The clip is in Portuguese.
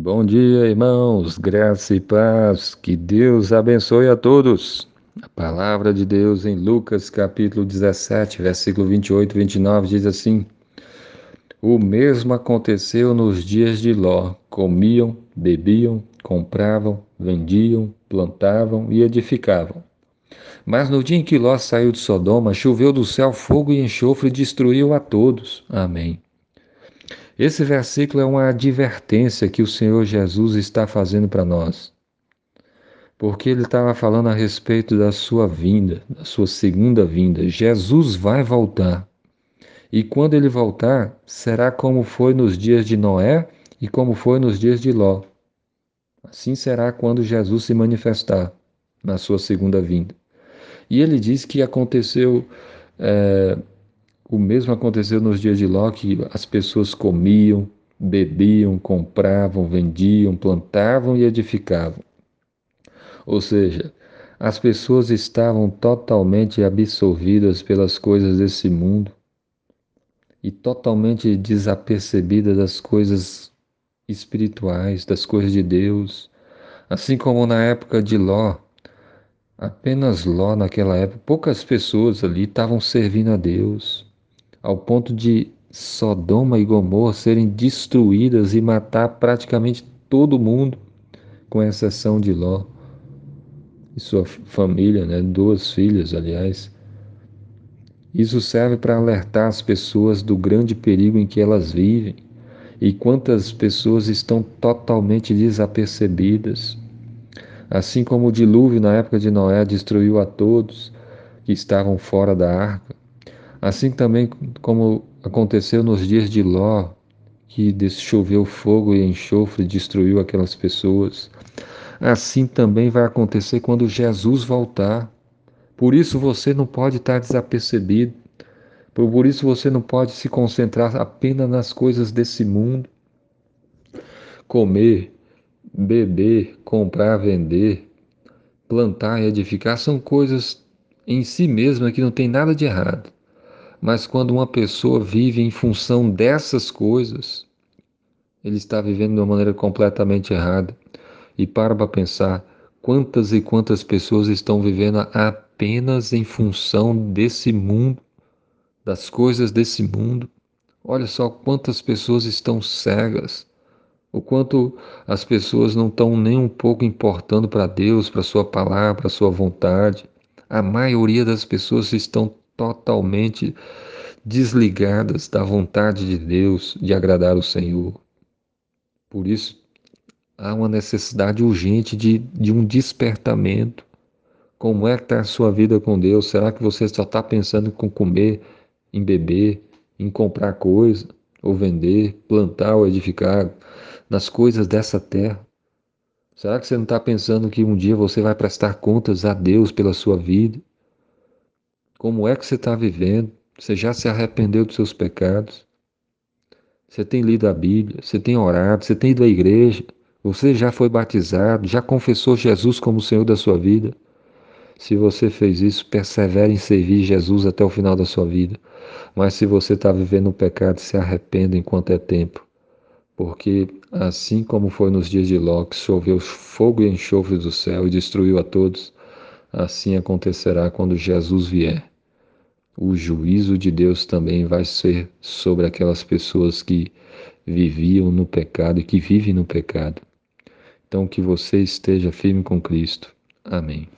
Bom dia, irmãos, graça e paz, que Deus abençoe a todos. A palavra de Deus em Lucas capítulo 17, versículo 28 e 29 diz assim: O mesmo aconteceu nos dias de Ló: comiam, bebiam, compravam, vendiam, plantavam e edificavam. Mas no dia em que Ló saiu de Sodoma, choveu do céu fogo e enxofre e destruiu a todos. Amém. Esse versículo é uma advertência que o Senhor Jesus está fazendo para nós. Porque ele estava falando a respeito da sua vinda, da sua segunda vinda. Jesus vai voltar. E quando ele voltar, será como foi nos dias de Noé e como foi nos dias de Ló. Assim será quando Jesus se manifestar na sua segunda vinda. E ele diz que aconteceu é, o mesmo aconteceu nos dias de Ló, que as pessoas comiam, bebiam, compravam, vendiam, plantavam e edificavam. Ou seja, as pessoas estavam totalmente absorvidas pelas coisas desse mundo e totalmente desapercebidas das coisas espirituais, das coisas de Deus. Assim como na época de Ló, apenas Ló naquela época, poucas pessoas ali estavam servindo a Deus ao ponto de Sodoma e Gomorra serem destruídas e matar praticamente todo mundo, com exceção de Ló e sua família, né? duas filhas, aliás. Isso serve para alertar as pessoas do grande perigo em que elas vivem e quantas pessoas estão totalmente desapercebidas. Assim como o dilúvio na época de Noé destruiu a todos que estavam fora da arca, Assim também como aconteceu nos dias de Ló, que choveu fogo e enxofre e destruiu aquelas pessoas, assim também vai acontecer quando Jesus voltar. Por isso você não pode estar desapercebido. Por isso você não pode se concentrar apenas nas coisas desse mundo. Comer, beber, comprar, vender, plantar e edificar são coisas em si mesmas que não tem nada de errado. Mas quando uma pessoa vive em função dessas coisas, ele está vivendo de uma maneira completamente errada. E para para pensar quantas e quantas pessoas estão vivendo apenas em função desse mundo, das coisas desse mundo. Olha só quantas pessoas estão cegas, o quanto as pessoas não estão nem um pouco importando para Deus, para Sua palavra, para Sua vontade. A maioria das pessoas estão totalmente desligadas da vontade de Deus de agradar o Senhor. Por isso, há uma necessidade urgente de, de um despertamento. Como é que está a sua vida com Deus? Será que você só está pensando em comer, em beber, em comprar coisa, ou vender, plantar ou edificar, nas coisas dessa terra? Será que você não está pensando que um dia você vai prestar contas a Deus pela sua vida? Como é que você está vivendo? Você já se arrependeu dos seus pecados? Você tem lido a Bíblia? Você tem orado? Você tem ido à igreja? Você já foi batizado? Já confessou Jesus como Senhor da sua vida? Se você fez isso, persevere em servir Jesus até o final da sua vida. Mas se você está vivendo o pecado, se arrependa enquanto é tempo. Porque assim como foi nos dias de Ló, que choveu fogo e enxofre do céu e destruiu a todos, assim acontecerá quando Jesus vier. O juízo de Deus também vai ser sobre aquelas pessoas que viviam no pecado e que vivem no pecado. Então, que você esteja firme com Cristo. Amém.